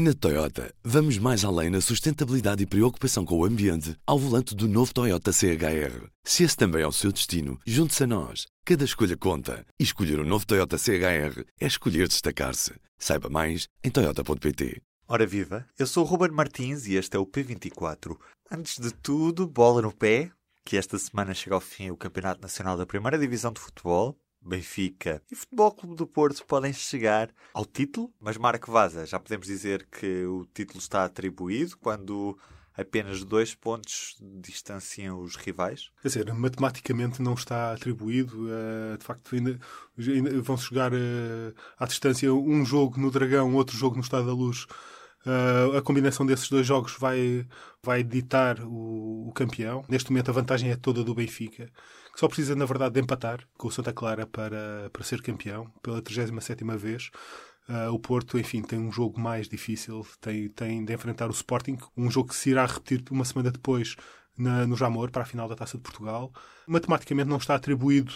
Na Toyota, vamos mais além na sustentabilidade e preocupação com o ambiente ao volante do novo Toyota CHR. Se esse também é o seu destino, junte-se a nós. Cada escolha conta. E escolher o um novo Toyota CHR é escolher destacar-se. Saiba mais em Toyota.pt. Ora viva, eu sou o Ruben Martins e este é o P24. Antes de tudo, bola no pé, que esta semana chega ao fim o Campeonato Nacional da Primeira Divisão de Futebol. Benfica e Futebol Clube do Porto podem chegar ao título, mas Marco Vaza, já podemos dizer que o título está atribuído quando apenas dois pontos distanciam os rivais? Quer dizer, matematicamente não está atribuído. Uh, de facto, ainda, ainda vão chegar uh, à distância um jogo no Dragão, outro jogo no Estado da Luz. Uh, a combinação desses dois jogos vai, vai ditar o, o, campeão. Neste momento, a vantagem é toda do Benfica, só precisa, na verdade, de empatar com o Santa Clara para, para ser campeão pela 37 vez. Uh, o Porto, enfim, tem um jogo mais difícil, tem, tem de enfrentar o Sporting, um jogo que se irá repetir uma semana depois na, no Jamor, para a final da Taça de Portugal. Matematicamente não está atribuído,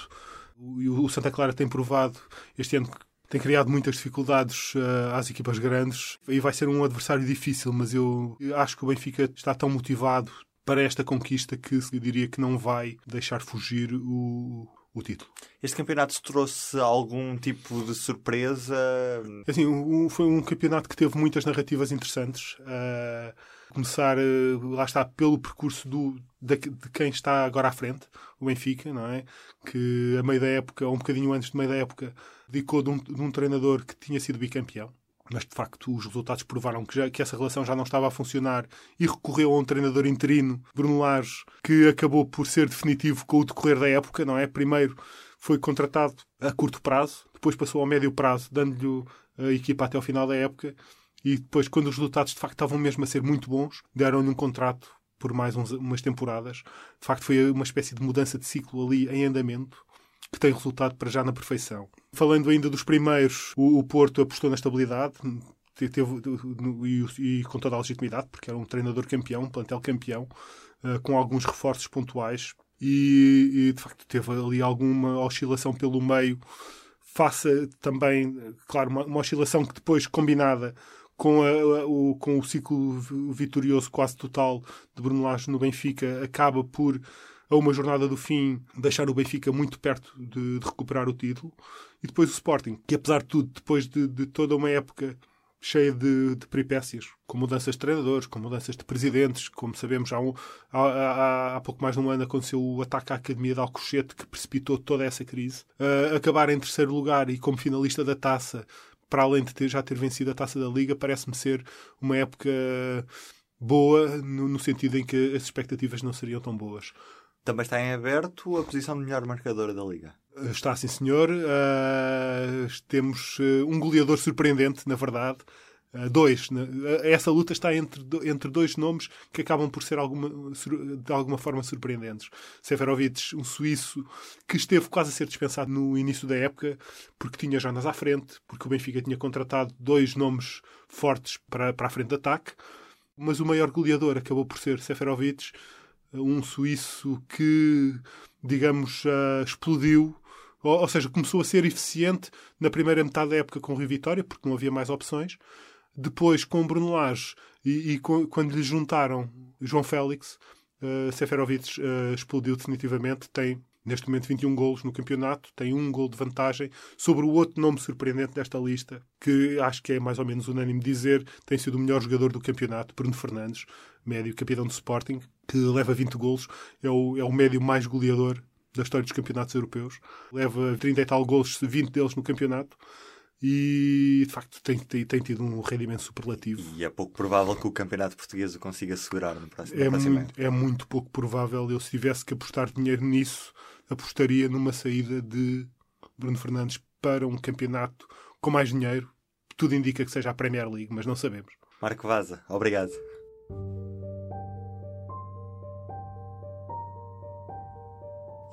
o, o Santa Clara tem provado este ano que tem criado muitas dificuldades uh, às equipas grandes e vai ser um adversário difícil, mas eu acho que o Benfica está tão motivado para esta conquista que eu diria que não vai deixar fugir o, o título. Este campeonato trouxe algum tipo de surpresa? Assim, um, foi um campeonato que teve muitas narrativas interessantes. Uh, começar, uh, lá está, pelo percurso do, de, de, quem está agora à frente, o Benfica, não é? Que a meio da época, ou um bocadinho antes de meio da época, dedicou de um, de um treinador que tinha sido bicampeão mas de facto os resultados provaram que, já, que essa relação já não estava a funcionar e recorreu a um treinador interino, Bruno Lage, que acabou por ser definitivo com o decorrer da época, não é? Primeiro foi contratado a curto prazo, depois passou ao médio prazo, dando-lhe a equipa até ao final da época e depois, quando os resultados de facto estavam mesmo a ser muito bons, deram-lhe um contrato por mais uns, umas temporadas. De facto, foi uma espécie de mudança de ciclo ali em andamento que tem resultado para já na perfeição. Falando ainda dos primeiros, o, o Porto apostou na estabilidade, teve, e, e, com toda a legitimidade, porque era um treinador campeão, um plantel campeão, uh, com alguns reforços pontuais, e, e, de facto teve ali alguma oscilação pelo meio, faça também, claro, uma, uma oscilação que depois combinada com, a, o, com o ciclo vitorioso quase total de Bruno Lage no Benfica, acaba por a uma jornada do fim, deixar o Benfica muito perto de, de recuperar o título. E depois o Sporting, que apesar de tudo, depois de, de toda uma época cheia de, de, peripécias, com mudanças de treinadores, com mudanças de presidentes, como sabemos, há, um, há, há, há, pouco mais de um ano aconteceu o ataque à Academia de Alcochete, que precipitou toda essa crise. Uh, acabar em terceiro lugar e como finalista da taça, para além de ter, já ter vencido a taça da Liga, parece-me ser uma época boa, no, no sentido em que as expectativas não seriam tão boas. Também está em aberto a posição de melhor marcadora da Liga. Está, sim, senhor. Uh, temos uh, um goleador surpreendente, na verdade. Uh, dois. Essa luta está entre, entre dois nomes que acabam por ser alguma, de alguma forma surpreendentes. Seferovic, um suíço que esteve quase a ser dispensado no início da época porque tinha Jonas à frente, porque o Benfica tinha contratado dois nomes fortes para, para a frente de ataque. Mas o maior goleador acabou por ser Seferovic um suíço que, digamos, uh, explodiu, ou, ou, seja, começou a ser eficiente na primeira metade da época com o Rio Vitória, porque não havia mais opções. Depois, com Bruno Lage, e, e com, quando lhe juntaram João Félix, uh, Seferovic uh, explodiu definitivamente. Tem neste momento 21 golos no campeonato, tem um gol de vantagem sobre o outro nome surpreendente desta lista, que acho que é mais ou menos unânime dizer, tem sido o melhor jogador do campeonato, Bruno Fernandes, médio capitão do Sporting, que leva 20 golos, é o, é o médio mais goleador da história dos campeonatos europeus. Leva 30 e tal golos, 20 deles no campeonato. E de facto tem, tem, tem, tido um rendimento superlativo. E é pouco provável que o campeonato português o consiga segurar no próximo, é, muito, é muito pouco provável. Eu, se tivesse que apostar dinheiro nisso, apostaria numa saída de Bruno Fernandes para um campeonato com mais dinheiro. Tudo indica que seja a Premier League, mas não sabemos. Marco Vaza, obrigado.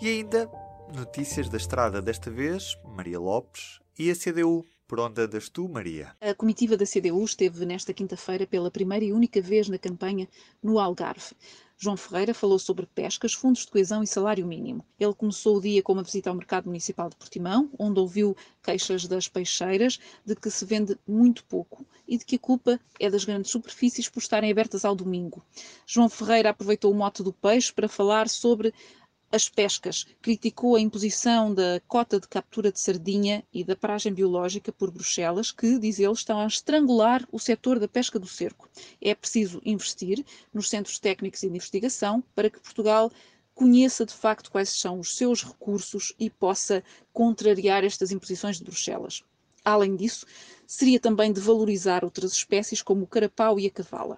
E ainda, notícias da estrada desta vez, Maria Lopes e a CDU Por onde andas tu, Maria? A comitiva da CDU esteve nesta quinta-feira pela primeira e única vez na campanha no Algarve. João Ferreira falou sobre pescas, fundos de coesão e salário mínimo. Ele começou o dia com uma visita ao mercado municipal de Portimão, onde ouviu queixas das peixeiras de que se vende muito pouco e de que a culpa é das grandes superfícies por estarem abertas ao domingo. João Ferreira aproveitou o mote do peixe para falar sobre as pescas, criticou a imposição da cota de captura de sardinha e da paragem biológica por Bruxelas, que, diz ele, estão a estrangular o setor da pesca do cerco. É preciso investir nos centros técnicos de investigação para que Portugal conheça de facto quais são os seus recursos e possa contrariar estas imposições de Bruxelas. Além disso, seria também de valorizar outras espécies como o carapau e a cavala.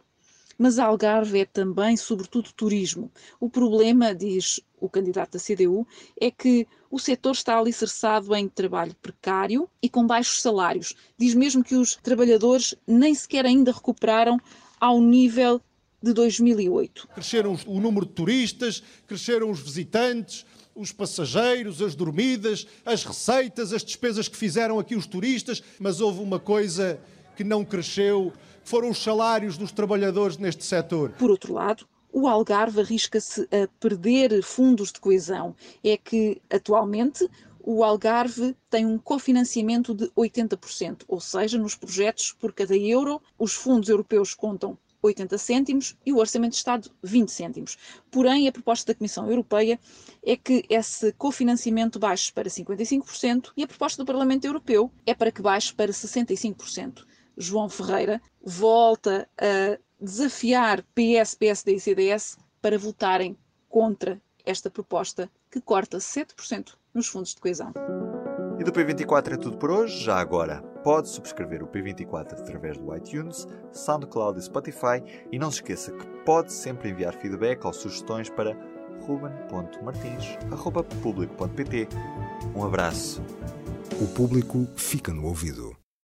Mas Algarve é também, sobretudo, turismo. O problema, diz o candidato da CDU, é que o setor está alicerçado em trabalho precário e com baixos salários. Diz mesmo que os trabalhadores nem sequer ainda recuperaram ao nível de 2008. Cresceram o número de turistas, cresceram os visitantes, os passageiros, as dormidas, as receitas, as despesas que fizeram aqui os turistas, mas houve uma coisa que não cresceu foram os salários dos trabalhadores neste setor. Por outro lado, o Algarve arrisca-se a perder fundos de coesão. É que, atualmente, o Algarve tem um cofinanciamento de 80%, ou seja, nos projetos, por cada euro, os fundos europeus contam 80 cêntimos e o Orçamento de Estado 20 cêntimos. Porém, a proposta da Comissão Europeia é que esse cofinanciamento baixe para 55% e a proposta do Parlamento Europeu é para que baixe para 65%. João Ferreira, volta a desafiar PS, PSD e CDS para votarem contra esta proposta que corta 7% nos fundos de coesão. E do P24 é tudo por hoje. Já agora, pode subscrever o P24 através do iTunes, SoundCloud e Spotify. E não se esqueça que pode sempre enviar feedback ou sugestões para ruben.martins.publico.pt. Um abraço. O público fica no ouvido.